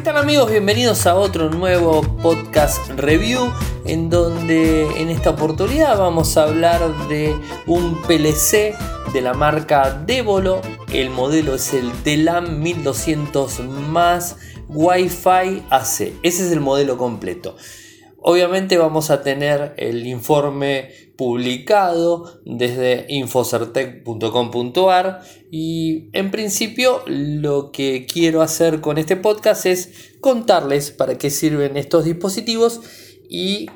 ¿Qué tal amigos? Bienvenidos a otro nuevo podcast review en donde en esta oportunidad vamos a hablar de un PLC de la marca Devolo. El modelo es el TELAM 1200 más Wi-Fi AC. Ese es el modelo completo. Obviamente vamos a tener el informe publicado desde infocertec.com.ar y en principio lo que quiero hacer con este podcast es contarles para qué sirven estos dispositivos y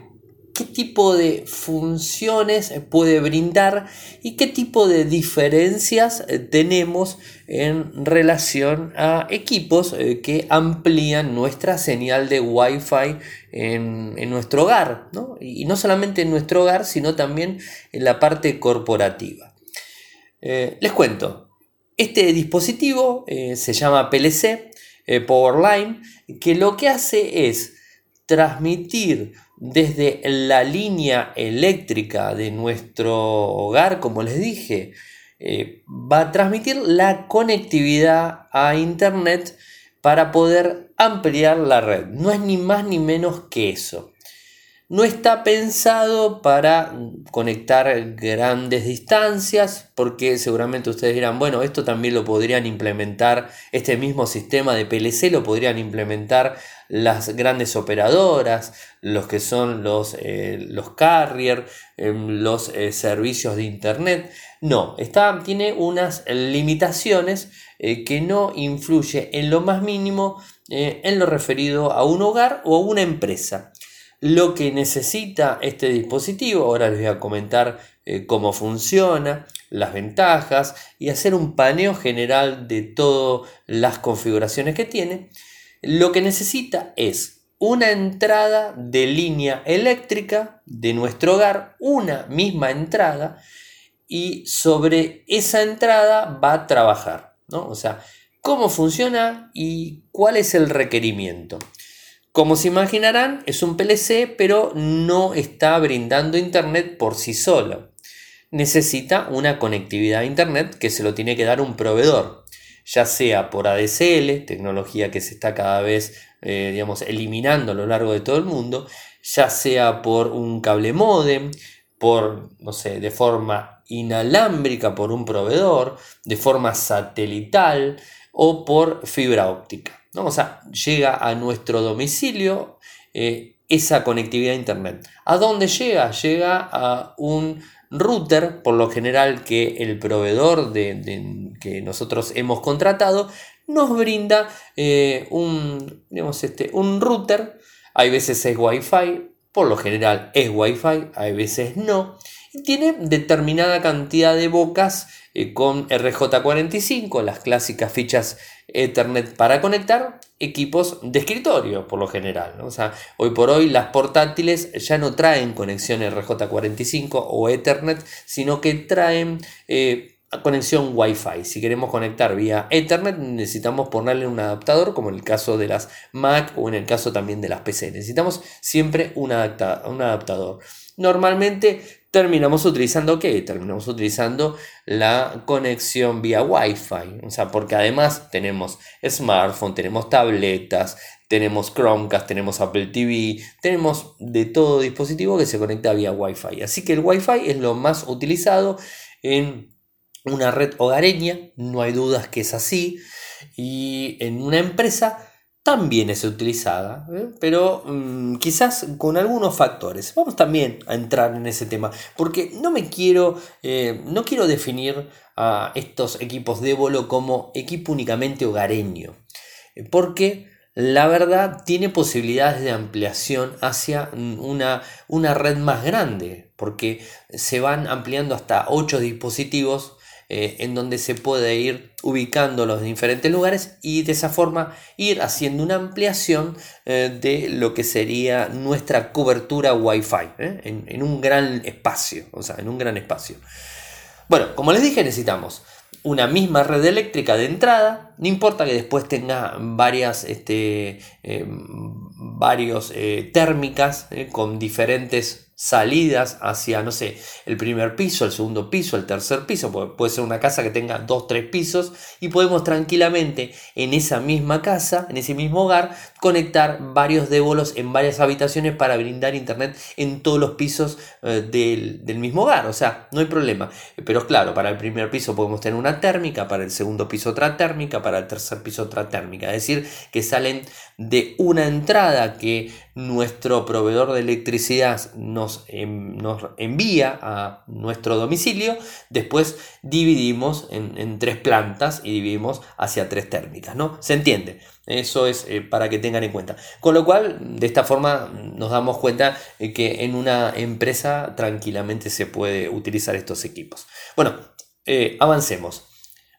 qué tipo de funciones puede brindar y qué tipo de diferencias eh, tenemos en relación a equipos eh, que amplían nuestra señal de Wi-Fi en, nuestro hogar, y no solamente en nuestro hogar, sino también en la parte corporativa. Eh, les cuento, este dispositivo se llama PLC, Powerline, que lo que hace es transmitir desde la línea eléctrica de nuestro hogar, como les dije, eh, va a transmitir la conectividad a Internet para poder ampliar la red. No es ni más ni menos que eso. No está pensado para conectar grandes distancias, porque seguramente ustedes dirán, bueno, esto también lo podrían implementar, este mismo sistema de PLC lo podrían implementar las grandes operadoras, los que son los, eh, los carrier, em, los eh, servicios de Internet. No, está, tiene unas limitaciones eh, que no influye en lo más mínimo en lo referido a un hogar o a una empresa lo que necesita este dispositivo. Ahora les voy a comentar eh, cómo funciona, las ventajas y hacer un paneo general de todas las configuraciones que tiene. Lo que necesita es una entrada de línea eléctrica de nuestro hogar, una misma entrada, y sobre esa entrada va a trabajar. ¿no? O sea, cómo funciona y cuál es el requerimiento. Como se imaginarán, es un PLC, pero no está brindando Internet por sí solo. Necesita una conectividad a Internet que se lo tiene que dar un proveedor, ya sea por ADSL, tecnología que se está cada vez eh, digamos, eliminando a lo largo de todo el mundo, ya sea por un cable modem, por, no sé, de forma inalámbrica por un proveedor, de forma satelital o por fibra óptica. ¿No? O llega a nuestro domicilio eh, esa conectividad a Internet. ¿A dónde llega? Llega a un router, por lo general que el proveedor de, que nosotros hemos contratado nos brinda eh, un, este, un router. Hay veces es Wi-Fi, por lo general es Wi-Fi, hay veces no. Tiene determinada cantidad de bocas eh, con RJ45, las clásicas fichas Ethernet para conectar equipos de escritorio, por lo general. O sea, hoy por hoy las portátiles ya no traen conexión RJ45 o Ethernet, sino que traen eh, conexión Wi-Fi. Si queremos conectar vía Ethernet, necesitamos ponerle un adaptador, como en el caso de las Mac o en el caso también de las PC. Necesitamos siempre un adaptador. Normalmente terminamos utilizando qué? Terminamos utilizando la conexión vía Wi-Fi. O sea, porque además tenemos smartphone, tenemos tabletas, tenemos Chromecast, tenemos Apple TV, tenemos de todo dispositivo que se conecta vía Wi-Fi. Así que el Wi-Fi es lo más utilizado en una red hogareña, no hay dudas que es así. Y en una empresa también es utilizada, ¿eh? pero mm, quizás con algunos factores. Vamos también a entrar en ese tema, porque no me quiero, eh, no quiero definir a estos equipos de bolo como equipo únicamente hogareño, porque la verdad tiene posibilidades de ampliación hacia una, una red más grande, porque se van ampliando hasta 8 dispositivos eh, en donde se puede ir ubicando los diferentes lugares y de esa forma ir haciendo una ampliación eh, de lo que sería nuestra cobertura Wi-Fi ¿eh? en, un gran espacio, o sea, en un gran espacio. Bueno, como les dije, necesitamos una misma red eléctrica de entrada, no importa que después tenga varias, este, varios térmicas con diferentes salidas hacia, no sé, el primer piso, el segundo piso, el tercer piso, puede ser una casa que tenga dos, tres pisos y podemos tranquilamente en esa misma casa, en ese mismo hogar, conectar varios débolos en varias habitaciones para brindar internet en todos los pisos eh, del, del, mismo hogar, o sea, no hay problema. Pero claro, para el primer piso podemos tener una térmica, para el segundo piso otra térmica, para el tercer piso otra térmica, es decir, que salen de una entrada que nuestro proveedor de electricidad nos, nos envía a nuestro domicilio, después dividimos en, tres plantas y dividimos hacia tres térmicas, ¿no? ¿Se entiende? Eso es eh, para que tengan en cuenta. Con lo cual, de esta forma nos damos cuenta que en una empresa tranquilamente se puede utilizar estos equipos. Bueno, eh, avancemos.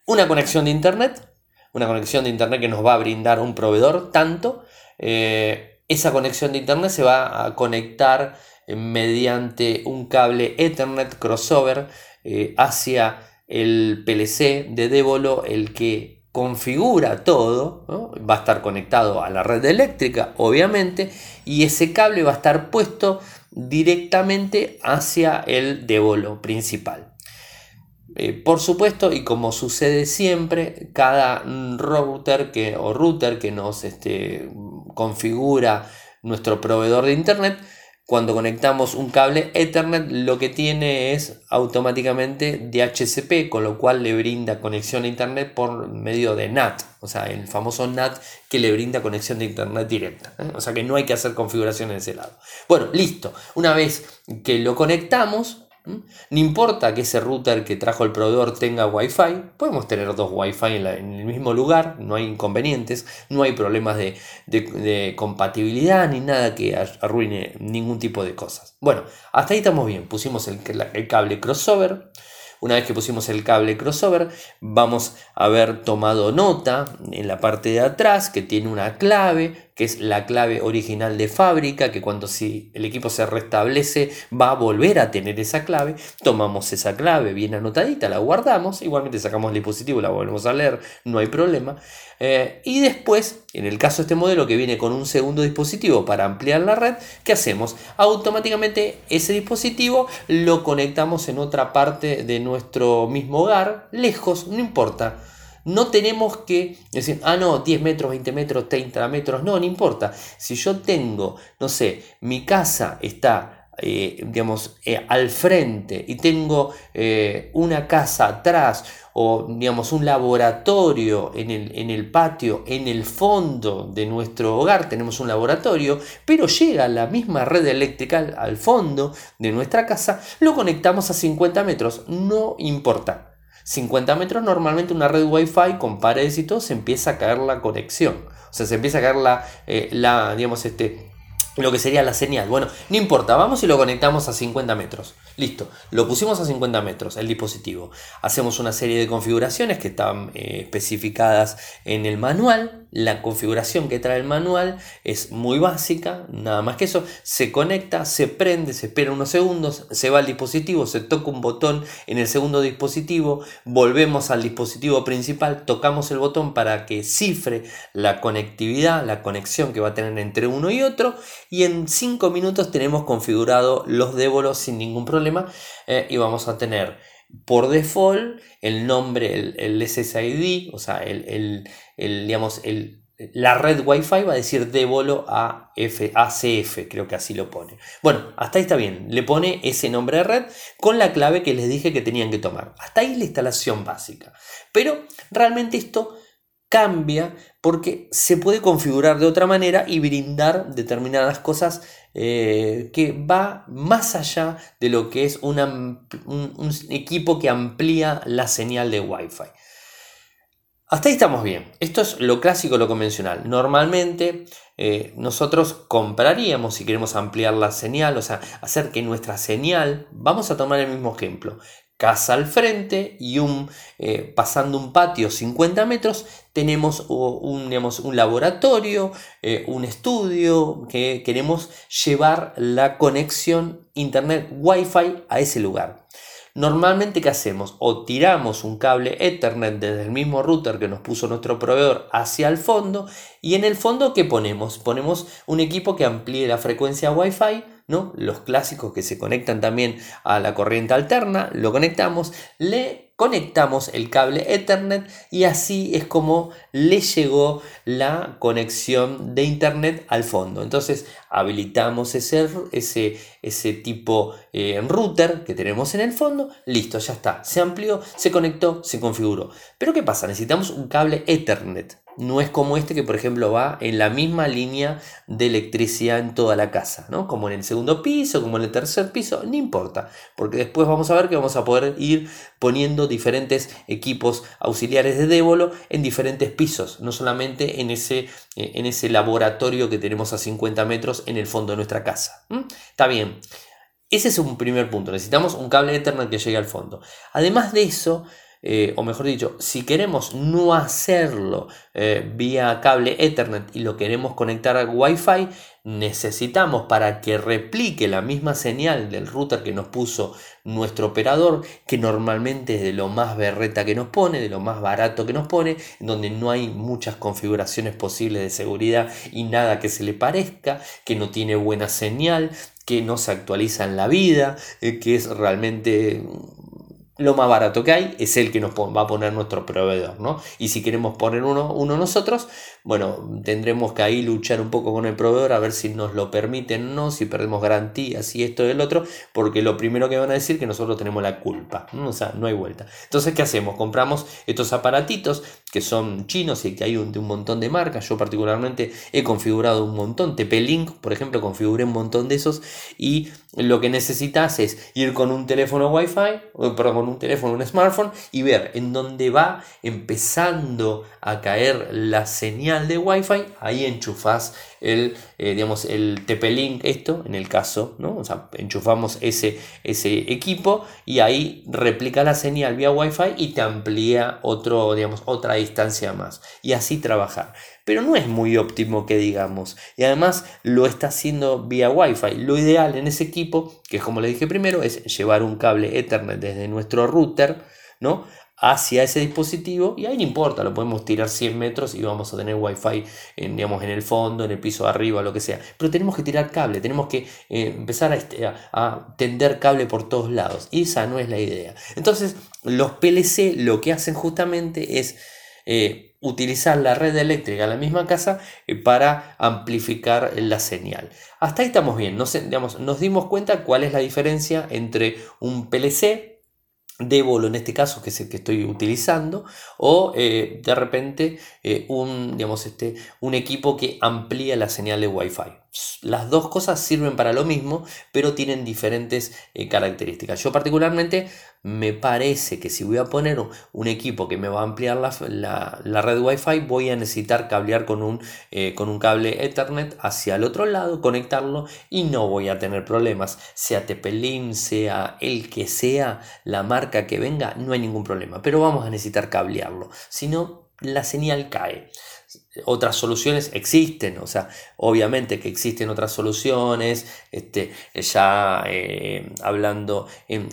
Una conexión de internet, una conexión de internet que nos va a brindar un proveedor, tanto. Eh, esa conexión de internet se va a conectar eh, mediante un cable Ethernet crossover eh, hacia el PLC de Devolo, el que configura todo, va a estar conectado a la red eléctrica, obviamente, y ese cable va a estar puesto directamente hacia el Devolo principal. Eh, por supuesto, y como sucede siempre, cada router que, o router que nos este, configura nuestro proveedor de Internet, cuando conectamos un cable Ethernet, lo que tiene es automáticamente DHCP, con lo cual le brinda conexión a Internet por medio de NAT, o sea, el famoso NAT que le brinda conexión de Internet directa. ¿eh? O sea que no hay que hacer configuración en ese lado. Bueno, listo. Una vez que lo conectamos. No importa que ese router que trajo el proveedor tenga Wi-Fi, podemos tener dos Wi-Fi en, el mismo lugar, no hay inconvenientes, no hay problemas de, compatibilidad ni nada que arruine ningún tipo de cosas. Bueno, hasta ahí estamos bien, pusimos el, el cable crossover. Una vez que pusimos el cable crossover, vamos a haber tomado nota en la parte de atrás que tiene una clave que es la clave original de fábrica, que cuando si el equipo se restablece va a volver a tener esa clave, tomamos esa clave bien anotadita, la guardamos, igualmente sacamos el dispositivo, la volvemos a leer, no hay problema. Eh, y después, en el caso de este modelo que viene con un segundo dispositivo para ampliar la red, ¿qué hacemos? Automáticamente ese dispositivo lo conectamos en otra parte de nuestro mismo hogar, lejos, no importa no tenemos que decir, ah, no, 10 metros, 20 metros, 30 metros, no, no importa. Si yo tengo, no sé, mi casa está, eh, digamos, eh, al frente y tengo eh, una casa atrás o, digamos, un laboratorio en el, en el patio, en el fondo de nuestro hogar tenemos un laboratorio, pero llega la misma red eléctrica al fondo de nuestra casa, lo conectamos a 50 metros, no importa. 50 metros normalmente una red wifi con paredes y todo se empieza a caer la conexión. O sea, se empieza a caer la, eh, la digamos, este, lo que sería la señal. Bueno, no importa, vamos y lo conectamos a 50 metros. Listo, lo pusimos a 50 metros el dispositivo. Hacemos una serie de configuraciones que están eh, especificadas en el manual. La configuración que trae el manual es muy básica, nada más que eso. Se conecta, se prende, se espera unos segundos, se va al dispositivo, se toca un botón en el segundo dispositivo, volvemos al dispositivo principal, tocamos el botón para que cifre la conectividad, la conexión que va a tener entre uno y otro y en 5 minutos tenemos configurado los débolos sin ningún problema eh, y vamos a tener por default el nombre, el, SSID, o sea, el, digamos, la red Wi-Fi va a decir débolo AF, ACF, creo que así lo pone. Bueno, hasta ahí está bien. Le pone ese nombre de red con la clave que les dije que tenían que tomar. Hasta ahí la instalación básica. Pero realmente esto cambia porque se puede configurar de otra manera y brindar determinadas cosas eh, que va más allá de lo que es un, equipo que amplía la señal de Wi-Fi. Hasta ahí estamos bien. Esto es lo clásico, lo convencional. Normalmente eh, nosotros compraríamos, si queremos ampliar la señal, o sea, hacer que nuestra señal, vamos a tomar el mismo ejemplo, casa al frente y un, eh, pasando un patio 50 metros tenemos un, un laboratorio, eh, un estudio que queremos llevar la conexión internet wifi a ese lugar. Normalmente, ¿qué hacemos? O tiramos un cable Ethernet desde el mismo router que nos puso nuestro proveedor hacia el fondo y en el fondo, ¿qué ponemos? Ponemos un equipo que amplíe la frecuencia Wi-Fi ¿no? Los clásicos que se conectan también a la corriente alterna, lo conectamos, le conectamos el cable Ethernet y así es como le llegó la conexión de Internet al fondo. Entonces habilitamos ese, ese, ese tipo eh, router que tenemos en el fondo, listo, ya está, se amplió, se conectó, se configuró. Pero ¿qué pasa? Necesitamos un cable Ethernet. No es como este que, por ejemplo, va en la misma línea de electricidad en toda la casa, ¿no? Como en el segundo piso, como en el tercer piso, no importa, porque después vamos a ver que vamos a poder ir poniendo diferentes equipos auxiliares de Débolo en diferentes pisos, no solamente en ese, eh, en ese laboratorio que tenemos a 50 metros en el fondo de nuestra casa. Está bien. Ese es un primer punto. Necesitamos un cable Ethernet que llegue al fondo. Además de eso, eh, o mejor dicho, si queremos no hacerlo eh, vía cable Ethernet y lo queremos conectar al Wi-Fi, necesitamos para que replique la misma señal del router que nos puso nuestro operador, que normalmente es de lo más berreta que nos pone, de lo más barato que nos pone, donde no hay muchas configuraciones posibles de seguridad y nada que se le parezca, que no tiene buena señal, que no se actualiza en la vida, eh, que es realmente lo más barato que hay es el que nos va a poner nuestro proveedor, ¿no? Y si queremos poner uno, uno nosotros, bueno, tendremos que ahí luchar un poco con el proveedor a ver si nos lo permiten o no, si perdemos garantías y esto y el otro, porque lo primero que van a decir es que nosotros tenemos la culpa, o sea, no hay vuelta. Entonces, ¿qué hacemos? Compramos estos aparatitos que son chinos y que hay un, de un montón de marcas. Yo particularmente he configurado un montón, TP-Link, por ejemplo, configuré un montón de esos y lo que necesitas es ir con un teléfono Wi-Fi, perdón, un teléfono, un smartphone y ver en dónde va empezando a caer la señal de Wi-Fi, ahí enchufas el, eh, digamos, el TP-Link, esto en el caso, ¿no? O sea, enchufamos ese, ese equipo y ahí replica la señal vía Wi-Fi y te amplía otro, digamos, otra distancia más y así trabajar pero no es muy óptimo que digamos. Y además lo está haciendo vía Wi-Fi. Lo ideal en ese equipo, que es como le dije primero, es llevar un cable Ethernet desde nuestro router, ¿no? Hacia ese dispositivo y ahí no importa, lo podemos tirar 100 metros y vamos a tener wifi en, digamos, en el fondo, en el piso de arriba, lo que sea. Pero tenemos que tirar cable, tenemos que eh, empezar este, a, tender cable por todos lados y esa no es la idea. Entonces los PLC lo que hacen justamente es... Eh, utilizar la red eléctrica en la misma casa eh, para amplificar la señal. Hasta ahí estamos bien, nos, digamos, nos dimos cuenta cuál es la diferencia entre un PLC Débolo en este caso, que es el que estoy utilizando, o eh, de repente eh, un, digamos, este, un equipo que amplía la señal de Wi-Fi. Las dos cosas sirven para lo mismo, pero tienen diferentes eh, características. Yo particularmente me parece que si voy a poner un equipo que me va a ampliar la, red Wi-Fi, voy a necesitar cablear con un, eh, con un cable Ethernet hacia el otro lado, conectarlo y no voy a tener problemas. Sea TP-Link, sea el que sea la marca que venga, no hay ningún problema. Pero vamos a necesitar cablearlo, si no, la señal cae otras soluciones existen, o sea, obviamente que existen otras soluciones, este, ya eh, hablando en,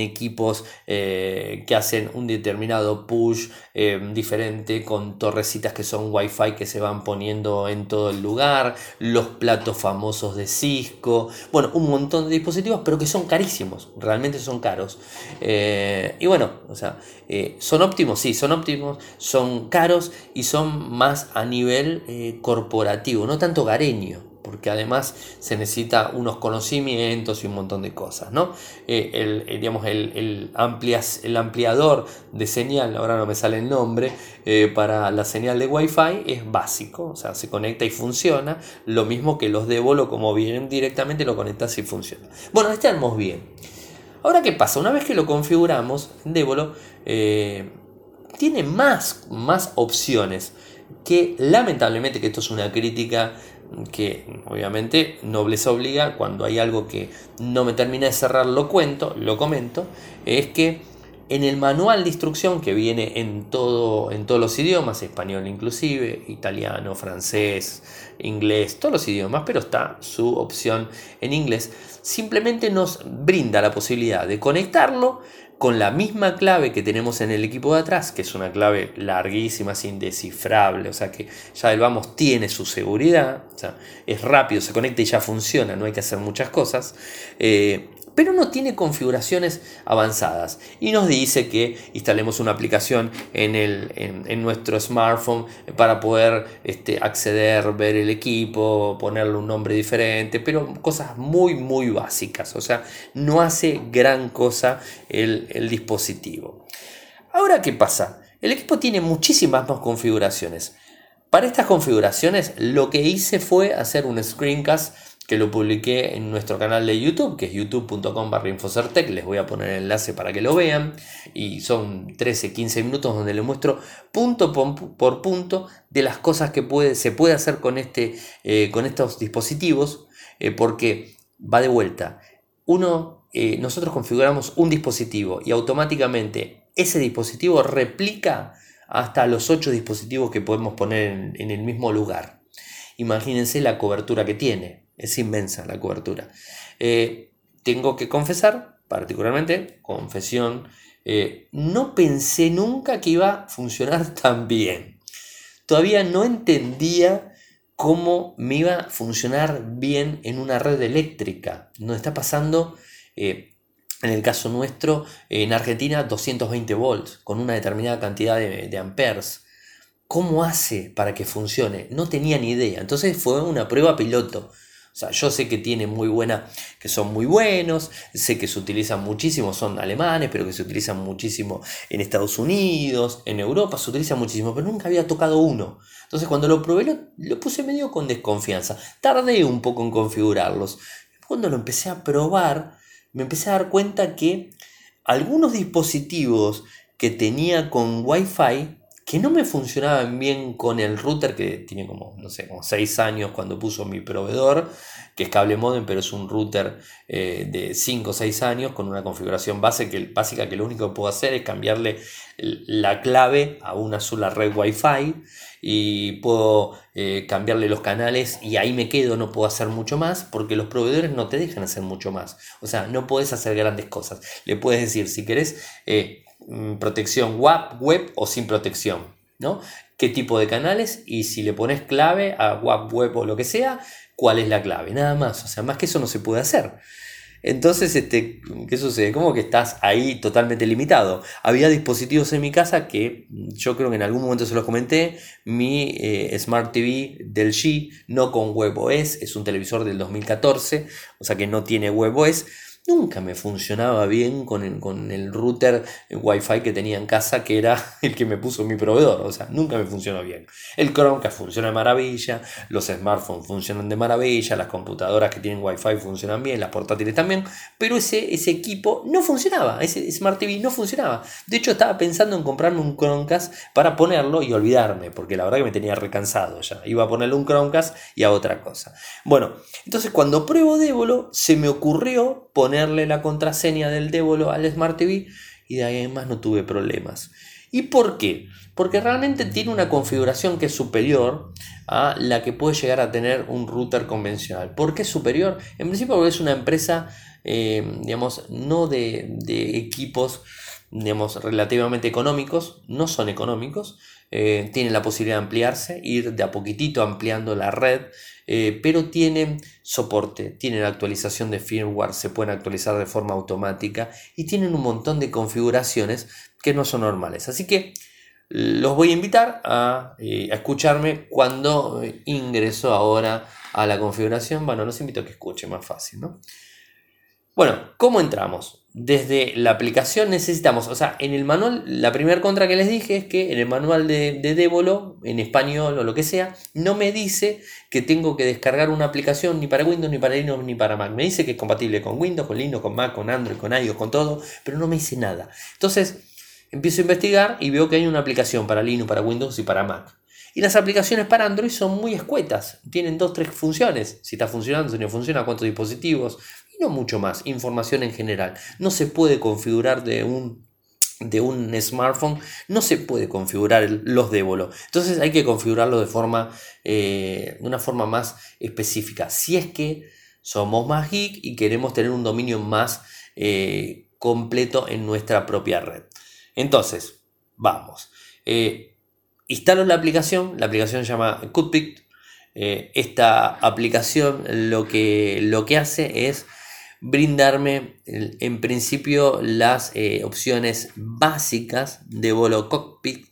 equipos eh, que hacen un determinado push eh, diferente con torrecitas que son wifi que se van poniendo en todo el lugar, los platos famosos de Cisco, bueno, un montón de dispositivos, pero que son carísimos, realmente son caros. y bueno, o sea, son óptimos, sí, son óptimos, son caros y son más a nivel eh, corporativo, no tanto gareño, porque además se necesita unos conocimientos y un montón de cosas, ¿no? Eh, el, eh, digamos, el, amplias, el, ampliador de señal, ahora no me sale el nombre, para la señal de Wi-Fi es básico, o sea, se conecta y funciona, lo mismo que los de bolo, como vienen directamente, lo conectas y funciona. Bueno, estamos bien. Ahora, ¿qué pasa? Una vez que lo configuramos, Débolo tiene más, más opciones que lamentablemente, que esto es una crítica que obviamente no les obliga, cuando hay algo que no me termina de cerrar lo cuento, lo comento, es que en el manual de instrucción que viene en, todo, en todos los idiomas, español inclusive, italiano, francés, inglés, todos los idiomas, pero está su opción en inglés, simplemente nos brinda la posibilidad de conectarlo con la misma clave que tenemos en el equipo de atrás, que es una clave larguísima, es indescifrable, o sea que ya el vamos tiene su seguridad, o sea, es rápido, se conecta y ya funciona, no hay que hacer muchas cosas. Eh, pero no tiene configuraciones avanzadas y nos dice que instalemos una aplicación en, el, en, nuestro smartphone para poder este, acceder, ver el equipo, ponerle un nombre diferente, pero cosas muy muy básicas, o sea, no hace gran cosa el, el dispositivo. Ahora, ¿qué pasa? El equipo tiene muchísimas más configuraciones. Para estas configuraciones lo que hice fue hacer un screencast que lo publiqué en nuestro canal de YouTube, que es youtube.com barra infocertec, les voy a poner el enlace para que lo vean, y son 13-15 minutos donde les muestro punto por punto de las cosas que puede, se puede hacer con, este, eh, con estos dispositivos, eh, porque va de vuelta. Uno, eh, nosotros configuramos un dispositivo y automáticamente ese dispositivo replica hasta los 8 dispositivos que podemos poner en el mismo lugar. Imagínense la cobertura que tiene. Es inmensa la cobertura. Eh, tengo que confesar, particularmente, confesión, eh, no pensé nunca que iba a funcionar tan bien. Todavía no entendía cómo me iba a funcionar bien en una red eléctrica. Nos está pasando, eh, en el caso nuestro, en Argentina, 220 volts, con una determinada cantidad de, de amperes. ¿Cómo hace para que funcione? No tenía ni idea. Entonces fue una prueba piloto. O sea, yo sé que tiene muy buena, que son muy buenos, sé que se utilizan muchísimo, son alemanes, pero que se utilizan muchísimo en Estados Unidos, en Europa se utilizan muchísimo, pero nunca había tocado uno. Entonces cuando lo probé lo, puse medio con desconfianza. Tardé un poco en configurarlos. Cuando lo empecé a probar, me empecé a dar cuenta que algunos dispositivos que tenía con Wi-Fi que no me funcionaban bien con el router que tiene como, no sé, como 6 años cuando puso mi proveedor, que es cable modem, pero es un router eh, de 5 o 6 años con una configuración base que, básica que lo único que puedo hacer es cambiarle la clave a una sola red Wi-Fi y puedo eh, cambiarle los canales y ahí me quedo, no puedo hacer mucho más porque los proveedores no te dejan hacer mucho más. O sea, no puedes hacer grandes cosas. Le puedes decir, si querés... Eh, protección WAP, web o sin protección, ¿no? ¿Qué tipo de canales? Y si le pones clave a web o lo que sea, ¿cuál es la clave? Nada más, o sea, más que eso no se puede hacer. Entonces, este, ¿qué sucede? Como que estás ahí totalmente limitado. Había dispositivos en mi casa que yo creo que en algún momento se los comenté. Mi eh, Smart TV del G, no con WebOS, es un televisor del 2014, o sea que no tiene WebOS nunca me funcionaba bien con el, con el router Wi-Fi que tenía en casa, que era el que me puso mi proveedor. O sea, nunca me funcionó bien. El Chromecast funciona de maravilla, los smartphones funcionan de maravilla, las computadoras que tienen Wi-Fi funcionan bien, las portátiles también, pero ese, ese equipo no funcionaba, ese Smart TV no funcionaba. De hecho, estaba pensando en comprarme un Chromecast para ponerlo y olvidarme, porque la verdad que me tenía recansado ya. Iba a ponerle un Chromecast y a otra cosa. Bueno, entonces cuando pruebo Débolo, se me ocurrió poner la contraseña del Débolo al Smart TV y de ahí no tuve problemas. ¿Y por qué? Porque realmente tiene una configuración que es superior a la que puede llegar a tener un router convencional. ¿Por qué es superior? En principio porque es una empresa, eh, digamos, no de, equipos, digamos, relativamente económicos, no son económicos, eh, tienen la posibilidad de ampliarse, ir de a poquitito ampliando la red, eh, pero tienen soporte, tienen actualización de firmware, se pueden actualizar de forma automática y tienen un montón de configuraciones que no son normales. Así que los voy a invitar a, eh, escucharme cuando ingreso ahora a la configuración. Bueno, los invito a que escuchen más fácil, ¿no? Bueno, ¿cómo entramos? desde la aplicación necesitamos, o sea, en el manual, la primera contra que les dije es que en el manual de, Débolo, en español o lo que sea, no me dice que tengo que descargar una aplicación ni para Windows, ni para Linux, ni para Mac. Me dice que es compatible con Windows, con Linux, con Mac, con Android, con iOS, con todo, pero no me dice nada. Entonces, empiezo a investigar y veo que hay una aplicación para Linux, para Windows y para Mac. Y las aplicaciones para Android son muy escuetas, tienen dos, tres funciones. Si está funcionando, si no funciona, cuántos dispositivos, no mucho más, información en general. No se puede configurar de un de un smartphone no se puede configurar los Débolo. Entonces hay que configurarlo de forma eh, de una forma más específica. Si es que somos más geek y queremos tener un dominio más eh, completo en nuestra propia red. Entonces, vamos. Eh, instalo la aplicación, la aplicación se llama. Eh, esta aplicación lo que, lo que hace es brindarme en principio las eh, opciones básicas de Volo Cockpit.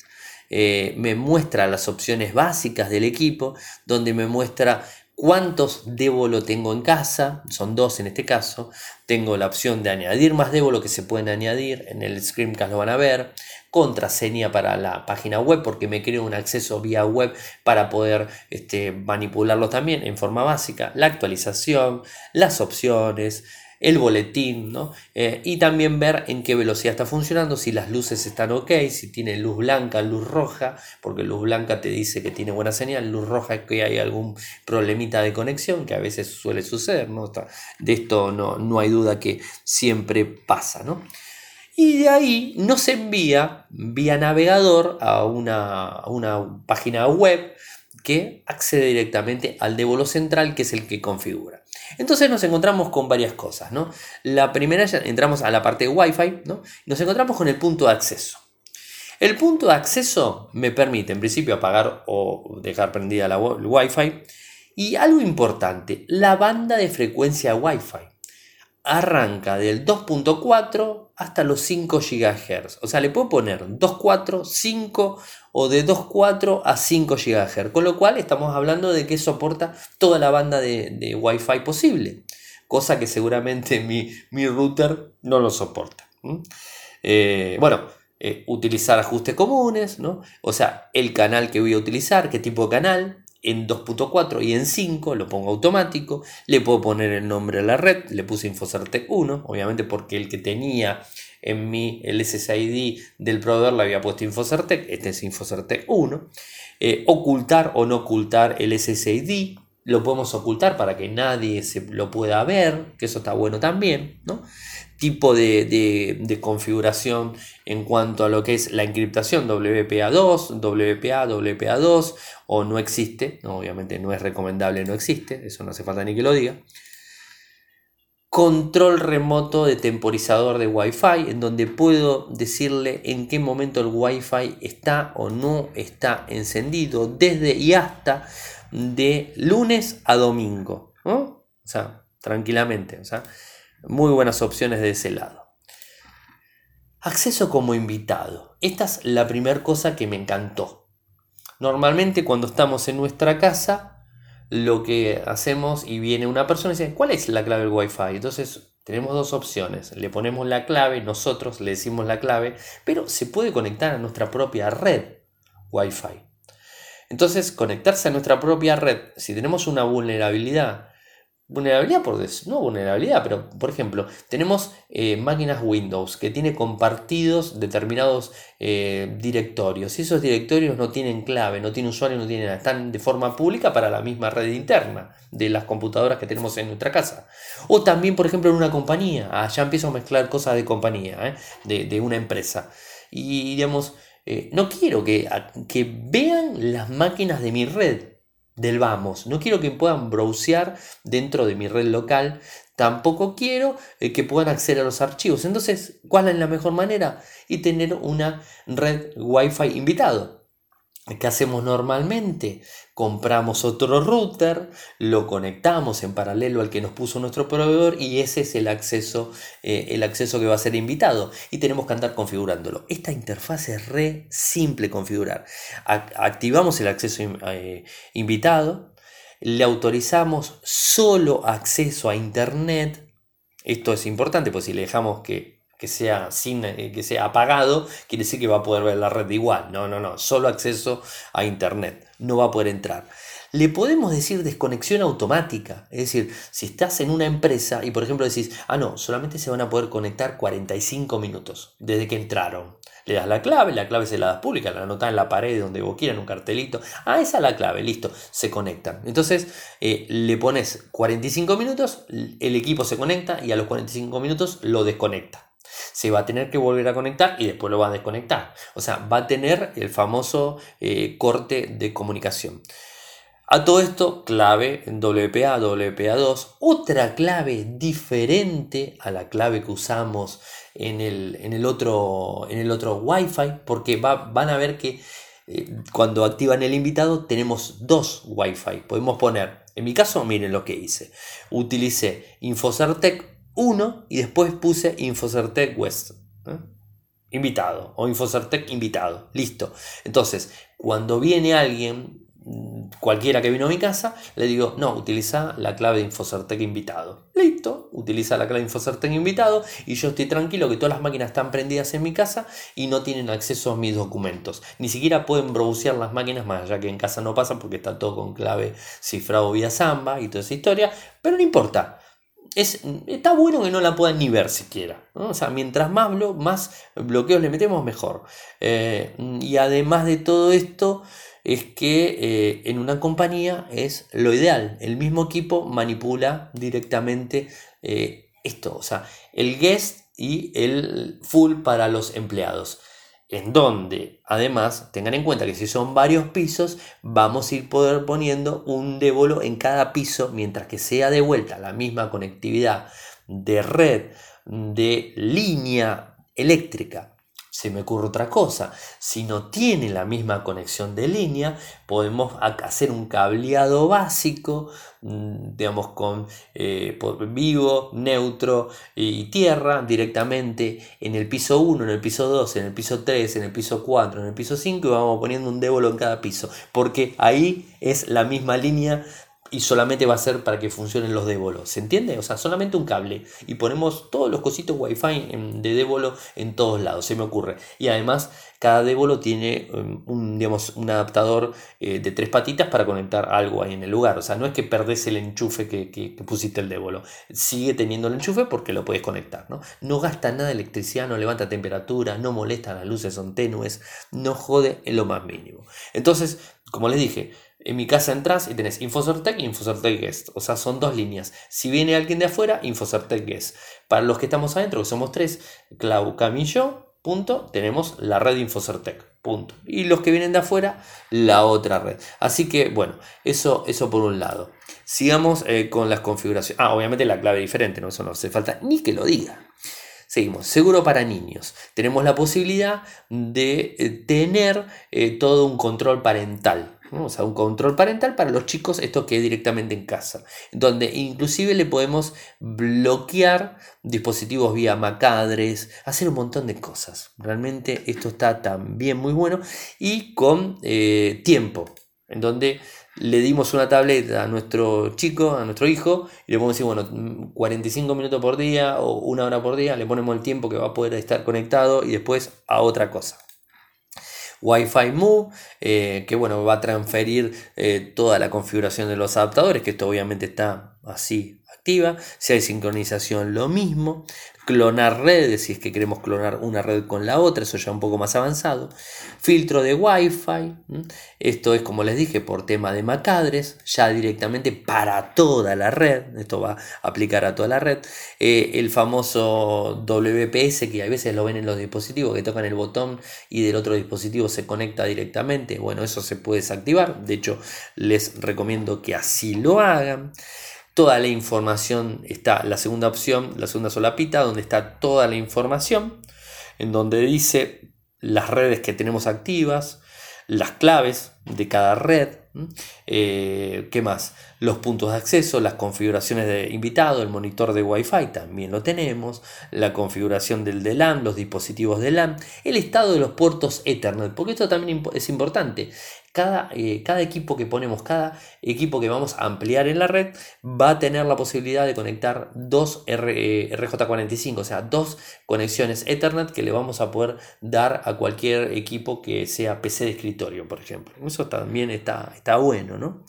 Eh, me muestra las opciones básicas del equipo, donde me muestra cuántos lo tengo en casa, son dos en este caso, tengo la opción de añadir más lo que se pueden añadir, en el screencast lo van a ver, contraseña para la página web porque me creo un acceso vía web para poder este, manipularlo también en forma básica, la actualización, las opciones, el boletín, ¿no? Eh, y también ver en qué velocidad está funcionando, si las luces están ok, si tiene luz blanca, luz roja, porque luz blanca te dice que tiene buena señal, luz roja es que hay algún problemita de conexión, que a veces suele suceder, ¿no? De esto no, no hay duda que siempre pasa, ¿no? Y de ahí nos envía vía navegador a una, una página web que accede directamente al dévolo central, que es el que configura. Entonces nos encontramos con varias cosas, ¿no? La primera, ya entramos a la parte de Wi-Fi, ¿no? Nos encontramos con el punto de acceso. El punto de acceso me permite, en principio, apagar o dejar prendida la Wi-Fi. Y algo importante, la banda de frecuencia Wi-Fi arranca del 2.4 hasta los 5 GHz. O sea, le puedo poner 2.4, 5 o de 2.4 a 5 GHz. Con lo cual estamos hablando de que soporta toda la banda de, de Wi-Fi posible. Cosa que seguramente mi, mi router no lo soporta. Eh, bueno, eh, utilizar ajustes comunes, ¿no? O sea, el canal que voy a utilizar, qué tipo de canal, en 2.4 y en 5 lo pongo automático, le puedo poner el nombre a la red, le puse Infocertec 1, obviamente porque el que tenía en mi el SSID del proveedor le había puesto Infocertec, este es Infocertec 1, eh, ocultar o no ocultar el SSID, lo podemos ocultar para que nadie se lo pueda ver, que eso está bueno también, ¿no? Tipo de, configuración en cuanto a lo que es la encriptación WPA2, WPA, WPA2 o no existe, obviamente no es recomendable, no existe, eso no hace falta ni que lo diga. Control remoto de temporizador de Wi-Fi, en donde puedo decirle en qué momento el Wi-Fi está o no está encendido, desde y hasta de lunes a domingo. O sea, tranquilamente. O sea, muy buenas opciones de ese lado. Acceso como invitado. Esta es la primera cosa que me encantó. Normalmente cuando estamos en nuestra casa, lo que hacemos y viene una persona y dice, ¿cuál es la clave del Wi-Fi? Entonces tenemos dos opciones. Le ponemos la clave, nosotros le decimos la clave, pero se puede conectar a nuestra propia red Wi-Fi. Entonces, conectarse a nuestra propia red, si tenemos una vulnerabilidad Vulnerabilidad por no vulnerabilidad, pero por ejemplo, tenemos eh, máquinas Windows que tienen compartidos determinados eh, directorios. Y esos directorios no tienen clave, no tienen usuario, no tienen nada. Están de forma pública para la misma red interna de las computadoras que tenemos en nuestra casa. O también, por ejemplo, en una compañía. Ah, ya empiezo a mezclar cosas de compañía, ¿eh? de, de, una empresa. Y digamos, no quiero que, que vean las máquinas de mi red del vamos. No quiero que puedan browsear dentro de mi red local. Tampoco quiero eh, que puedan acceder a los archivos. Entonces, ¿cuál es la mejor manera? Y tener una red Wi-Fi invitado. ¿Qué hacemos normalmente? Compramos otro router, lo conectamos en paralelo al que nos puso nuestro proveedor y ese es el acceso, eh, el acceso que va a ser invitado y tenemos que andar configurándolo. Esta interfaz es re simple configurar. Activamos el acceso eh, invitado, le autorizamos solo acceso a internet. Esto es importante, pues si le dejamos que que sea, sin, eh, que sea apagado, quiere decir que va a poder ver la red igual. No, no, no, solo acceso a Internet, no va a poder entrar. Le podemos decir desconexión automática, es decir, si estás en una empresa y por ejemplo decís, ah, no, solamente se van a poder conectar 45 minutos desde que entraron. Le das la clave, la clave se la das pública, la anotas en la pared donde vos quieras, en un cartelito. Ah, esa es la clave, listo, se conectan. Entonces eh, le pones 45 minutos, el equipo se conecta y a los 45 minutos lo desconecta se va a tener que volver a conectar y después lo va a desconectar. O sea, va a tener el famoso eh, corte de comunicación. A todo esto, clave WPA, WPA2, otra clave diferente a la clave que usamos en el, en el, otro, en el otro Wi-Fi, porque van a ver que eh, cuando activan el invitado tenemos dos Wi-Fi. Podemos poner, en mi caso, miren lo que hice. Utilicé Infocertec 1 y después puse Infocertec West. ¿eh? Invitado o Infocertec invitado. Listo. Entonces, cuando viene alguien cualquiera que vino a mi casa, le digo, no, utiliza la clave de Infocertec invitado. Listo, utiliza la clave de Infocertec invitado y yo estoy tranquilo que todas las máquinas están prendidas en mi casa y no tienen acceso a mis documentos. Ni siquiera pueden browsear las máquinas más, ya que en casa no pasa porque está todo con clave cifrado vía Samba y toda esa historia, pero no importa. Es, está bueno que no la puedan ni ver siquiera. O sea, mientras más, más bloqueos le metemos, mejor. Eh, y además de todo esto, es que eh, en una compañía es lo ideal. El mismo equipo manipula directamente eh, esto, o sea, el guest y el full para los empleados. En donde, además, tengan en cuenta que si son varios pisos, vamos a ir poder poniendo un débolo en cada piso, mientras que sea de vuelta la misma conectividad de red, de línea eléctrica se me ocurre otra cosa. Si no tiene la misma conexión de línea, podemos hacer un cableado básico, mm, digamos, con eh, vivo, neutro y tierra directamente en el piso 1, en el piso 2, en el piso 3, en el piso 4, en el piso 5 y vamos poniendo un débolo en cada piso. Porque ahí es la misma línea y solamente va a ser para que funcionen los débolos. ¿Se entiende? O sea, solamente un cable y ponemos todos los cositos Wi-Fi de débolo en todos lados, se me ocurre. Y además, cada débolo tiene um, un, digamos, un adaptador eh, de tres patitas para conectar algo ahí en el lugar. O sea, no es que perdés el enchufe que, pusiste el débolo. Sigue teniendo el enchufe porque lo puedes conectar. ¿no? no gasta nada de electricidad, no levanta temperatura, no molesta, las luces son tenues, no jode en lo más mínimo. Entonces, como les dije, en mi casa entras y tenés Infocertec y Infocertec Guest. O sea, son dos líneas. Si viene alguien de afuera, Infocertec Guest. Para los que estamos adentro, que somos tres, Clau, Cami y yo, punto, tenemos la red Infocertec. Punto. Y los que vienen de afuera, la otra red. Así que, bueno, eso, eso por un lado. Sigamos eh, con las configuraciones. Ah, obviamente la clave diferente, ¿no? Eso no hace falta ni que lo diga. Seguimos, seguro para niños. Tenemos la posibilidad de eh, tener eh, todo un control parental. O sea, un control parental para los chicos, esto que es directamente en casa, donde inclusive le podemos bloquear dispositivos vía macadres, hacer un montón de cosas. Realmente esto está también muy bueno y con eh, tiempo, en donde le dimos una tableta a nuestro chico, a nuestro hijo, y le podemos decir, bueno, 45 minutos por día o una hora por día, le ponemos el tiempo que va a poder estar conectado y después a otra cosa. Wi-Fi Move, eh, que bueno, va a transferir eh, toda la configuración de los adaptadores, que esto obviamente está así activa. Si hay sincronización, lo mismo clonar redes, si es que queremos clonar una red con la otra, eso ya un poco más avanzado. Filtro de Wi-Fi, esto es como les dije por tema de macadres, ya directamente para toda la red, esto va a aplicar a toda la red. Eh, el famoso WPS que a veces lo ven en los dispositivos, que tocan el botón y del otro dispositivo se conecta directamente, bueno, eso se puede desactivar, de hecho les recomiendo que así lo hagan. Toda la información está, la segunda opción, la segunda solapita, donde está toda la información, en donde dice las redes que tenemos activas, las claves de cada red, eh, ¿qué más? Los puntos de acceso, las configuraciones de invitado, el monitor de Wi-Fi también lo tenemos, la configuración del de LAN, los dispositivos de LAN, el estado de los puertos Ethernet, porque esto también es importante. Cada, eh, cada, equipo que ponemos, cada equipo que vamos a ampliar en la red, va a tener la posibilidad de conectar dos RJ45, o sea, dos conexiones Ethernet que le vamos a poder dar a cualquier equipo que sea PC de escritorio, por ejemplo. Eso también está, está bueno, ¿no?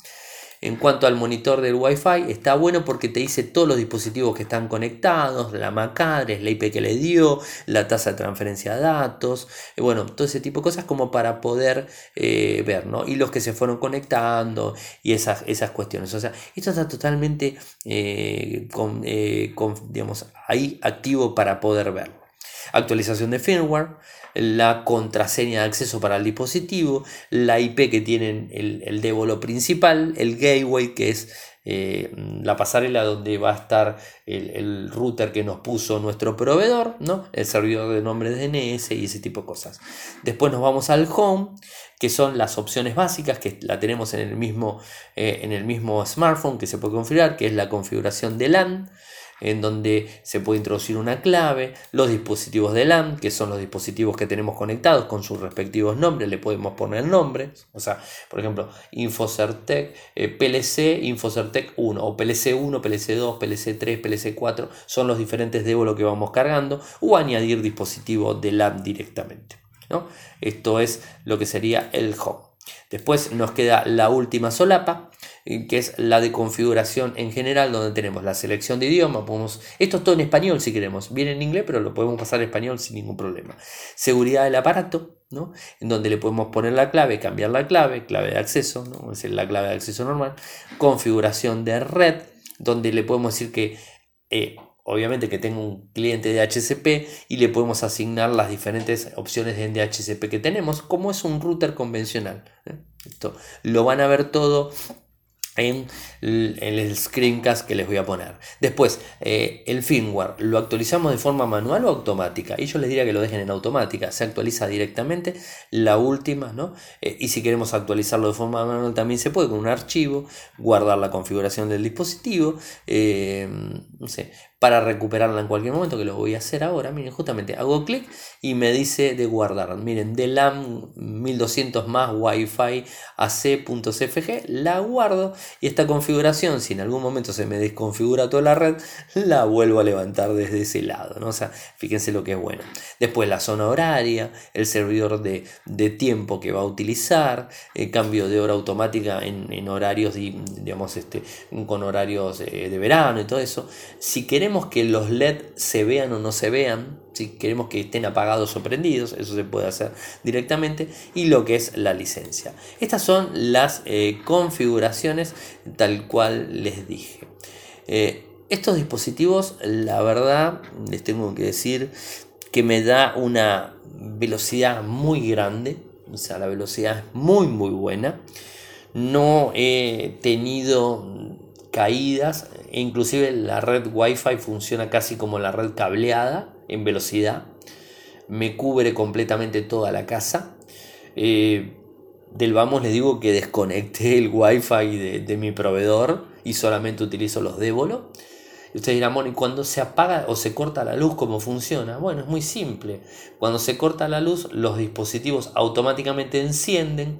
En cuanto al monitor del Wi-Fi, está bueno porque te dice todos los dispositivos que están conectados, la MAC address, la IP que le dio, la tasa de transferencia de datos, eh, bueno, todo ese tipo de cosas como para poder eh, ver, ¿no? Y los que se fueron conectando y esas, esas cuestiones. O sea, esto está totalmente eh, con, digamos, ahí activo para poder verlo. Actualización de firmware la contraseña de acceso para el dispositivo, la IP que tienen el, el débolo principal, el gateway que es eh, la pasarela donde va a estar el, router que nos puso nuestro proveedor, ¿no? el servidor de nombre DNS y ese tipo de cosas. Después nos vamos al home, que son las opciones básicas que la tenemos en el mismo, eh, en el mismo smartphone que se puede configurar, que es la configuración de LAN en donde se puede introducir una clave, los dispositivos de LAN, que son los dispositivos que tenemos conectados con sus respectivos nombres, le podemos poner nombres, o sea, por ejemplo, Infocertec, eh, PLC, Infocertec 1, o PLC 1, PLC 2, PLC 3, PLC 4, son los diferentes lo que vamos cargando, o añadir dispositivos de LAN directamente. ¿no? Esto es lo que sería el home. Después nos queda la última solapa, que es la de configuración en general, donde tenemos la selección de idioma. Podemos, esto es todo en español si queremos. Viene en inglés, pero lo podemos pasar en español sin ningún problema. Seguridad del aparato, ¿no? en donde le podemos poner la clave, cambiar la clave, clave de acceso, ¿no? es la clave de acceso normal. Configuración de red, donde le podemos decir que eh, obviamente que tengo un cliente de HCP y le podemos asignar las diferentes opciones de DHCP que tenemos, como es un router convencional. ¿eh? Esto lo van a ver todo en el screencast que les voy a poner. Después, eh, el firmware, ¿lo actualizamos de forma manual o automática? Y yo les diría que lo dejen en automática, se actualiza directamente la última, ¿no? Eh, y si queremos actualizarlo de forma manual también se puede con un archivo, guardar la configuración del dispositivo, eh, no sé, para recuperarla en cualquier momento, que lo voy a hacer ahora. Miren, justamente hago clic y me dice de guardar. Miren, de LAM 1200 más Wi-Fi AC.cfg, la guardo y esta configuración, si en algún momento se me desconfigura toda la red, la vuelvo a levantar desde ese lado. ¿no? O sea, fíjense lo que es bueno. Después la zona horaria, el servidor de, tiempo que va a utilizar, el cambio de hora automática en, horarios, digamos, este, con horarios eh, de verano y todo eso. Si queremos que los LED se vean o no se vean, si queremos que estén apagados o prendidos, eso se puede hacer directamente, y lo que es la licencia. Estas son las eh, configuraciones tal cual les dije. Eh, estos dispositivos, la verdad, les tengo que decir que me da una velocidad muy grande, o sea, la velocidad es muy muy buena. No he tenido caídas, inclusive la red Wi-Fi funciona casi como la red cableada en velocidad, me cubre completamente toda la casa. Eh, del vamos les digo que desconecté el Wi-Fi de, mi proveedor y solamente utilizo los Débolo. Y ustedes dirán, bueno, ¿y cuando se apaga o se corta la luz, cómo funciona? Bueno, es muy simple. Cuando se corta la luz, los dispositivos automáticamente encienden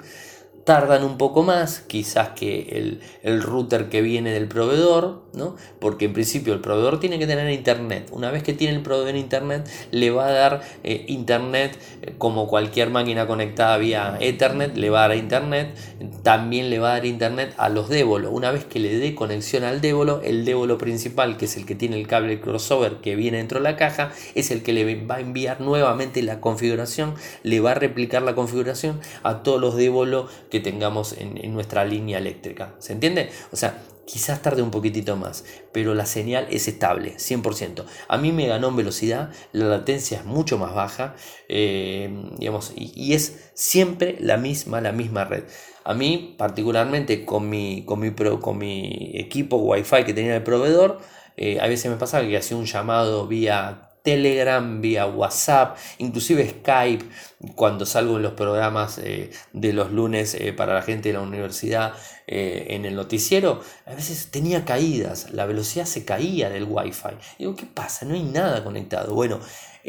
tardan un poco más, quizás que el, router que viene del proveedor, ¿no? porque en principio el proveedor tiene que tener internet. Una vez que tiene el proveedor internet, le va a dar eh, internet eh, como cualquier máquina conectada vía Ethernet, le va a dar internet. También le va a dar internet a los débolos. Una vez que le dé conexión al débolo, el débolo principal, que es el que tiene el cable crossover que viene dentro de la caja, es el que le va a enviar nuevamente la configuración, le va a replicar la configuración a todos los débolos que tengamos en, nuestra línea eléctrica. ¿Se entiende? O sea, quizás tarde un poquitito más, pero la señal es estable, 100%. A mí me ganó en velocidad, la latencia es mucho más baja, eh, digamos, y, es siempre la misma, la misma red. A mí, particularmente con mi, con mi, con mi equipo Wi-Fi que tenía el proveedor, eh, a veces me pasaba que hacía un llamado vía Telegram, vía WhatsApp, inclusive Skype, cuando salgo en los programas eh, de los lunes eh, para la gente de la universidad eh, en el noticiero, a veces tenía caídas, la velocidad se caía del Wi-Fi. Digo, ¿qué pasa? No hay nada conectado. Bueno,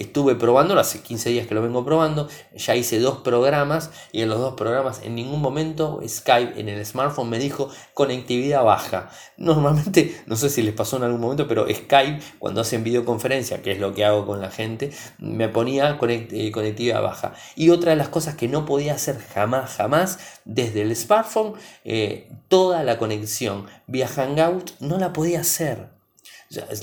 Estuve probándolo, hace 15 días que lo vengo probando, ya hice dos programas y en los dos programas en ningún momento Skype en el smartphone me dijo conectividad baja. Normalmente, no sé si les pasó en algún momento, pero Skype cuando hacen videoconferencia, que es lo que hago con la gente, me ponía eh, conectividad baja. Y otra de las cosas que no podía hacer jamás, jamás, desde el smartphone, eh, toda la conexión vía Hangout no la podía hacer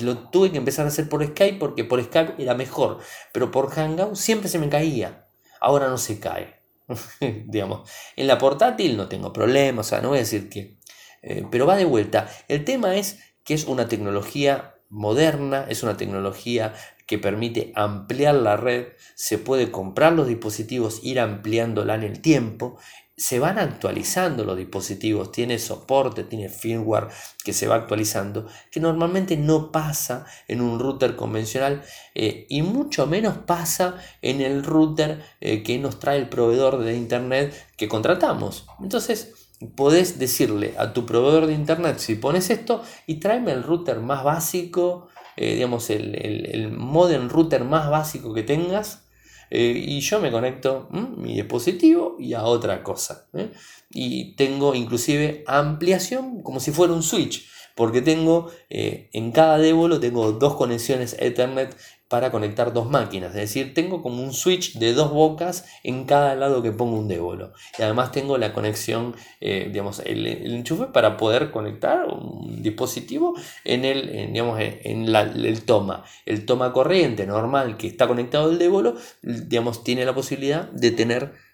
lo tuve que empezar a hacer por Skype porque por Skype era mejor, pero por Hangout siempre se me caía. Ahora no se cae. Digamos, en la portátil no tengo problemas, o sea, no voy a decir que... Eh, pero va de vuelta. El tema es que es una tecnología moderna, es una tecnología que permite ampliar la red, se puede comprar los dispositivos, ir ampliándola en el tiempo, se van actualizando los dispositivos, tiene soporte, tiene firmware que se va actualizando, que normalmente no pasa en un router convencional eh, y mucho menos pasa en el router eh, que nos trae el proveedor de internet que contratamos. Entonces, podés decirle a tu proveedor de internet si pones esto y tráeme el router más básico, eh, digamos, el, el, el modem router más básico que tengas eh, y yo me conecto mi dispositivo y a otra cosa. ¿eh? Y tengo inclusive ampliación como si fuera un switch, porque tengo eh, en cada débolo tengo dos conexiones Ethernet para conectar dos máquinas. Es decir, tengo como un switch de dos bocas en cada lado que pongo un débolo. Y además tengo la conexión, eh, digamos, el, enchufe para poder conectar un dispositivo en el, digamos, en el toma. El toma corriente normal que está conectado al débolo, digamos, tiene la posibilidad de tener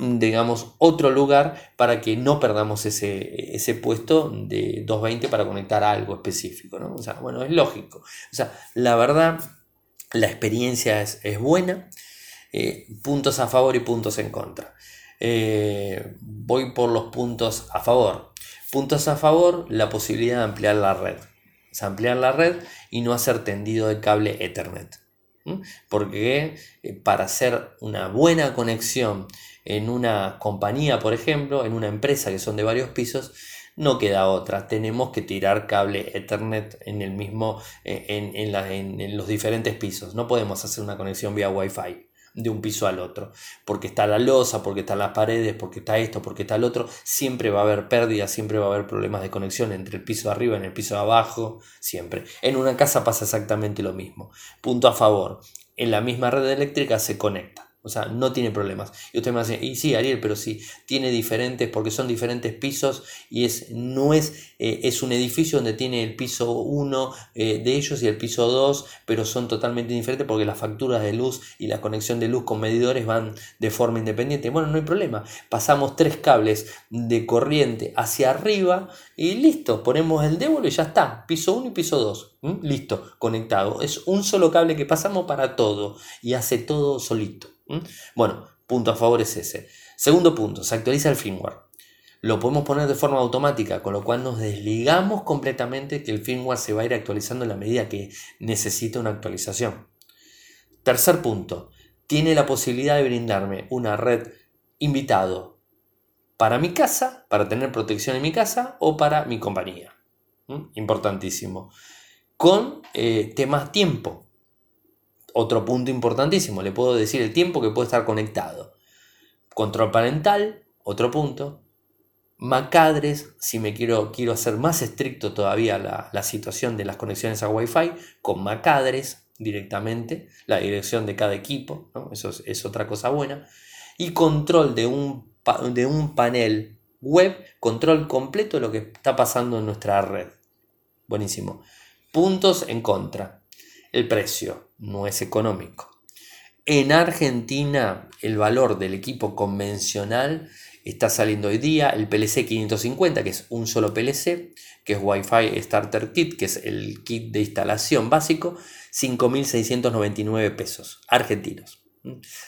digamos, otro lugar para que no perdamos ese, ese puesto de 220 para conectar algo específico, ¿no? O sea, bueno, es lógico. O sea, la verdad la experiencia es, buena, eh, puntos a favor y puntos en contra. Eh, voy por los puntos a favor. Puntos a favor, la posibilidad de ampliar la red. ampliar la red y no hacer tendido de cable Ethernet. Porque eh, para hacer una buena conexión en una compañía, por ejemplo, en una empresa que son de varios pisos, no queda otra. Tenemos que tirar cable Ethernet en el mismo, eh, en, en, los diferentes pisos. No podemos hacer una conexión vía Wi-Fi de un piso al otro, porque está la losa, porque están las paredes, porque está esto, porque está el otro, siempre va a haber pérdidas, siempre va a haber problemas de conexión entre el piso de arriba y el piso de abajo, siempre. En una casa pasa exactamente lo mismo. Punto a favor, en la misma red eléctrica se conecta. O sea, no tiene problemas. Y usted me dice, y sí, Ariel, pero sí, tiene diferentes, porque son diferentes pisos y es, no es, eh, es un edificio donde tiene el piso 1 eh, de ellos y el piso 2, pero son totalmente diferentes porque las facturas de luz y la conexión de luz con medidores van de forma independiente. Bueno, no hay problema. Pasamos tres cables de corriente hacia arriba y listo, ponemos el débolo y ya está. Piso 1 y piso 2. Listo, conectado. Es un solo cable que pasamos para todo y hace todo solito. ¿Mm? Bueno, punto a favor es ese. Segundo punto, se actualiza el firmware. Lo podemos poner de forma automática, con lo cual nos desligamos completamente que el firmware se va a ir actualizando en la medida que necesita una actualización. Tercer punto, tiene la posibilidad de brindarme una red invitado para mi casa, para tener protección en mi casa o para mi compañía. ¿Mm? Importantísimo. Con eh, temas tiempo. Otro punto importantísimo, le puedo decir el tiempo que puede estar conectado. Control parental, otro punto. Macadres, si me quiero, quiero hacer más estricto todavía la, situación de las conexiones a Wi-Fi, con Macadres directamente, la dirección de cada equipo, eso es, otra cosa buena. Y control de un, de un panel web, control completo de lo que está pasando en nuestra red. Buenísimo. Puntos en contra el precio no es económico. En Argentina el valor del equipo convencional está saliendo hoy día el PLC 550, que es un solo PLC, que es Wi-Fi Starter Kit, que es el kit de instalación básico, 5.699 pesos argentinos.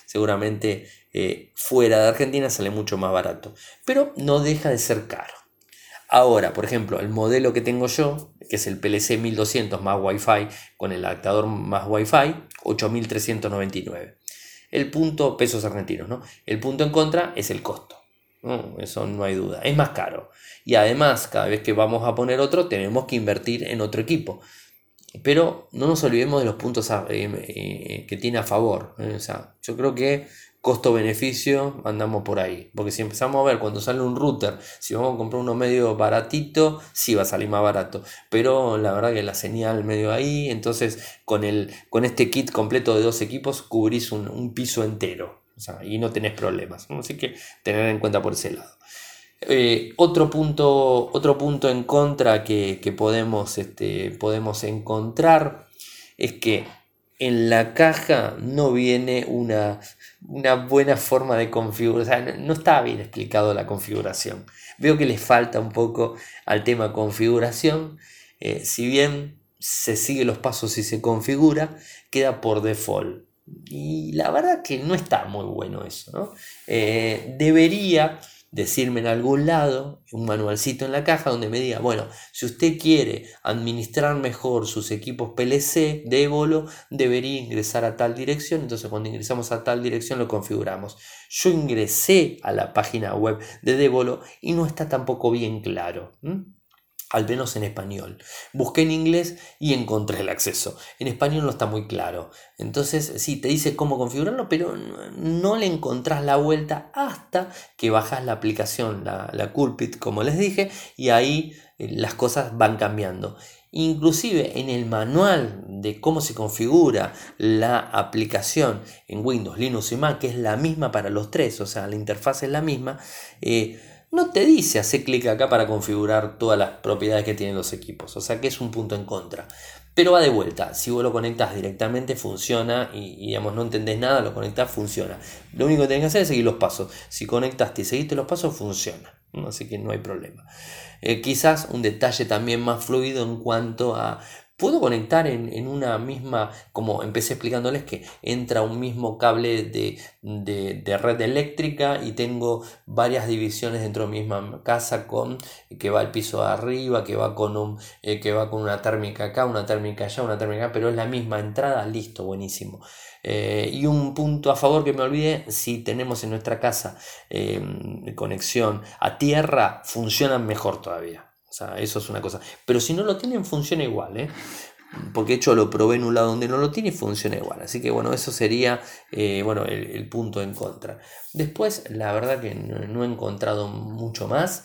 Seguramente eh, fuera de Argentina sale mucho más barato, pero no deja de ser caro. Ahora, por ejemplo, el modelo que tengo yo, que es el PLC 1200 más Wi-Fi con el adaptador más Wi-Fi, 8399. El punto, pesos argentinos, ¿no? El punto en contra es el costo. Eso no hay duda. Es más caro. Y además, cada vez que vamos a poner otro, tenemos que invertir en otro equipo. Pero no nos olvidemos de los puntos eh, eh, que tiene a favor. ¿eh? O sea, yo creo que costo-beneficio, andamos por ahí. Porque si empezamos a ver cuando sale un router, si vamos a comprar uno medio baratito, sí va a salir más barato. Pero la verdad que la señal medio ahí, entonces con, el, con este kit completo de dos equipos cubrís un, piso entero. y no tenés problemas. Así que tener en cuenta por ese lado. Eh, otro, punto, otro punto en contra que, podemos, este, podemos encontrar es que en la caja no viene una, una buena forma de configurar, no está bien explicado la configuración. Veo que le falta un poco al tema configuración, eh, si bien se sigue los pasos y se configura, queda por default. Y la verdad que no está muy bueno eso. Eh, debería decirme en algún lado, un manualcito en la caja donde me diga, bueno, si usted quiere administrar mejor sus equipos PLC de Evolo, debería ingresar a tal dirección. Entonces cuando ingresamos a tal dirección lo configuramos. Yo ingresé a la página web de Devolo y no está tampoco bien claro al menos en español. Busqué en inglés y encontré el acceso. En español no está muy claro. Entonces, sí, te dice cómo configurarlo, pero no le encontrás la vuelta hasta que bajas la aplicación, la, la Coolpit, como les dije, y ahí eh, las cosas van cambiando. Inclusive en el manual de cómo se configura la aplicación en Windows, Linux y Mac, que es la misma para los tres, o sea, la interfaz es la misma, eh, no te dice hacer clic acá para configurar todas las propiedades que tienen los equipos. O sea que es un punto en contra. Pero va de vuelta. Si vos lo conectas directamente, funciona. Y, digamos, no entendés nada, lo conectas, funciona. Lo único que tenés que hacer es seguir los pasos. Si conectaste y seguiste los pasos, funciona. Así que no hay problema. Eh, quizás un detalle también más fluido en cuanto a Puedo conectar en, una misma, como empecé explicándoles que entra un mismo cable de, red eléctrica y tengo varias divisiones dentro de mi misma casa con que va al piso de arriba, que va con un, eh, que va con una térmica acá, una térmica allá, una térmica acá, pero es la misma entrada, listo, buenísimo. Eh, y un punto a favor que me olvidé, si tenemos en nuestra casa em, conexión a tierra, funcionan mejor todavía. O sea, eso es una cosa. Pero si no lo tienen, funciona igual, ¿eh? Porque de hecho lo probé en un lado donde no lo tiene y funciona igual. Así que bueno, eso sería eh, bueno, el, punto en contra. Después, la verdad que no, he encontrado mucho más.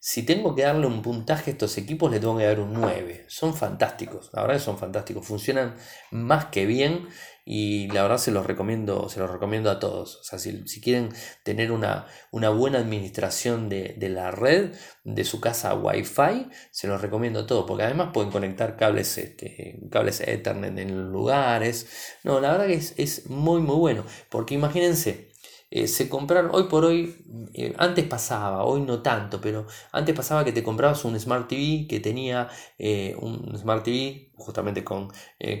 Si tengo que darle un puntaje a estos equipos, le tengo que dar un 9. Son fantásticos, la verdad que son fantásticos. Funcionan más que bien y la verdad se los recomiendo, se los recomiendo a todos. O sea, si, quieren tener una, una buena administración de, la red de su casa Wi-Fi, se los recomiendo a todos, porque además pueden conectar cables, este, cables Ethernet en lugares. No, la verdad que es, es muy muy bueno, porque imagínense, eh, se compraron, hoy por hoy, eh, antes pasaba, hoy no tanto, pero antes pasaba que te comprabas un Smart TV que tenía eh, un Smart TV justamente con,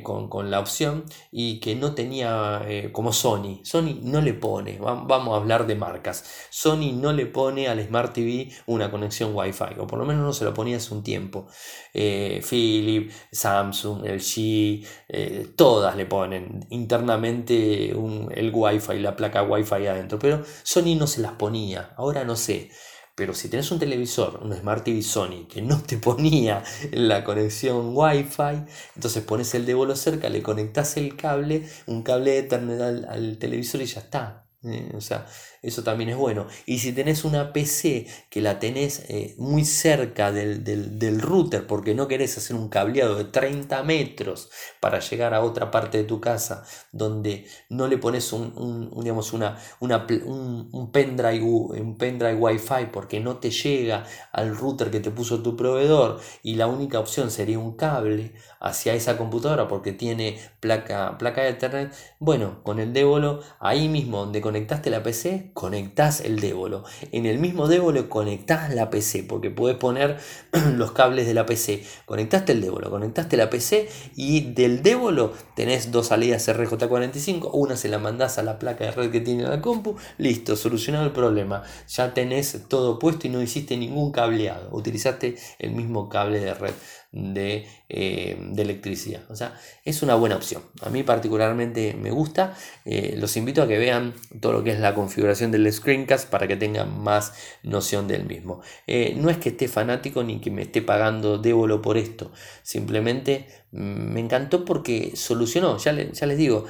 con, la opción y que no tenía como Sony. Sony no le pone, vamos a hablar de marcas, Sony no le pone al Smart TV una conexión Wi-Fi, o por lo menos no se lo ponía hace un tiempo. Philip, Samsung, LG, todas le ponen internamente el Wi-Fi, la placa Wi-Fi pero Sony no se las ponía, ahora no sé. Pero si tenés un televisor, un Smart TV Sony, que no te ponía la conexión Wi-Fi, entonces pones el de cerca, le conectás el cable, un cable Ethernet al televisor y ya está. Eh, o sea, eso también es bueno. Y si tenés una PC que la tenés eh, muy cerca del, router porque no querés hacer un cableado de 30 metros para llegar a otra parte de tu casa donde no le pones un, digamos una, un, pendrive, un pendrive Wi-Fi porque no te llega al router que te puso tu proveedor y la única opción sería un cable hacia esa computadora porque tiene placa, placa de Ethernet. Bueno, con el Débolo, ahí mismo donde conectaste la PC, conectás el Débolo. En el mismo Débolo conectás la PC porque puedes poner los cables de la PC. Conectaste el Débolo, conectaste la PC y del Débolo tenés dos salidas RJ45. Una se la mandás a la placa de red que tiene la compu. Listo, solucionado el problema. Ya tenés todo puesto y no hiciste ningún cableado. Utilizaste el mismo cable de red de, eh, de, electricidad. O sea, es una buena opción. A mí particularmente me gusta. Eh, los invito a que vean todo lo que es la configuración del screencast para que tengan más noción del mismo. Eh, no es que esté fanático ni que me esté pagando débolo por esto. Simplemente me encantó porque solucionó, ya, les digo,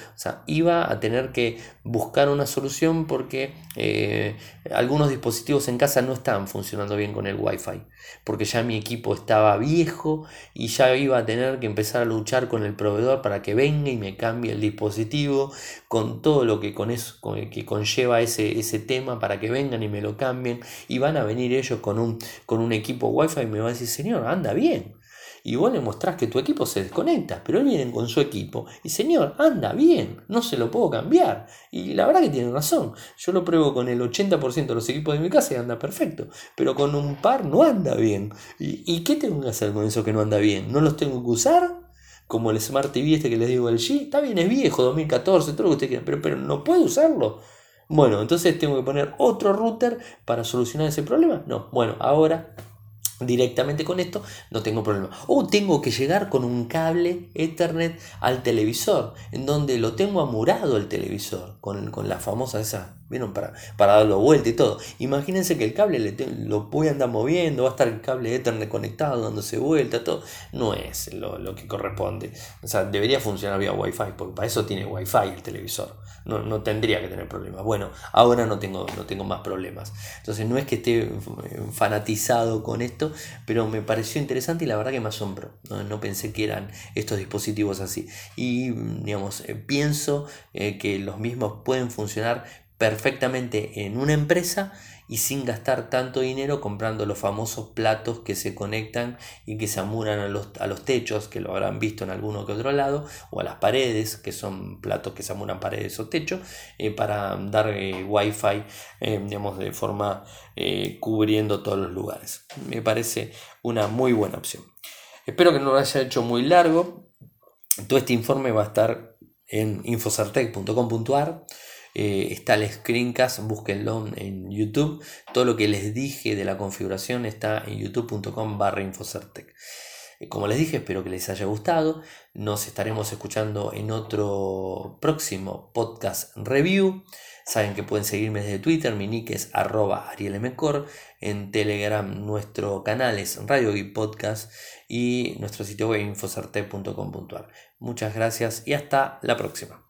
iba a tener que buscar una solución porque eh, algunos dispositivos en casa no estaban funcionando bien con el wifi, porque ya mi equipo estaba viejo y ya iba a tener que empezar a luchar con el proveedor para que venga y me cambie el dispositivo, con todo lo que, con eso, que conlleva ese, ese tema para que vengan y me lo cambien, y van a venir ellos con un, con un equipo wifi y me van a decir, señor, anda bien y vos le mostrás que tu equipo se desconecta, pero él con su equipo y señor, anda bien, no se lo puedo cambiar. Y la verdad que tiene razón, yo lo pruebo con el 80% de los equipos de mi casa y anda perfecto, pero con un par no anda bien. ¿Y, qué tengo que hacer con eso que no anda bien? ¿No los tengo que usar? Como el Smart TV este que les digo el G, está bien, es viejo, 2014, todo lo que usted quiera, pero, pero no puedo usarlo. Bueno, entonces tengo que poner otro router para solucionar ese problema. No, bueno, ahora directamente con esto, no tengo problema. O tengo que llegar con un cable Ethernet al televisor, en donde lo tengo amurado el televisor, con, con la famosa esa, ¿vieron? Para, para darlo vuelta y todo. Imagínense que el cable lo voy a andar moviendo, va a estar el cable Ethernet conectado, dándose vuelta, todo. No es lo, lo que corresponde. O sea, debería funcionar vía Wi-Fi, porque para eso tiene Wi-Fi el televisor. No, no tendría que tener problemas. Bueno, ahora no tengo, no tengo más problemas. Entonces no es que esté fanatizado con esto, pero me pareció interesante y la verdad que me asombró. No, pensé que eran estos dispositivos así. Y digamos, eh, pienso eh, que los mismos pueden funcionar perfectamente en una empresa y sin gastar tanto dinero comprando los famosos platos que se conectan y que se amuran a los, a los techos, que lo habrán visto en alguno que otro lado, o a las paredes, que son platos que se amuran paredes o techo, eh, para dar eh, wifi, eh, digamos, de forma cubriendo todos los lugares. Me parece una muy buena opción. Espero que no lo haya hecho muy largo. Todo este informe va a estar en infosartec.com.ar. Eh, está el screencast, búsquenlo en YouTube. Todo lo que les dije de la configuración está en youtube.com barra infocertec. Eh, como les dije, espero que les haya gustado. Nos estaremos escuchando en otro próximo podcast review. Saben que pueden seguirme desde Twitter, mi nick es arroba arielmcor. En Telegram nuestro canal es Radio y Podcast y nuestro sitio web infosarte.com.ar. Muchas gracias y hasta la próxima.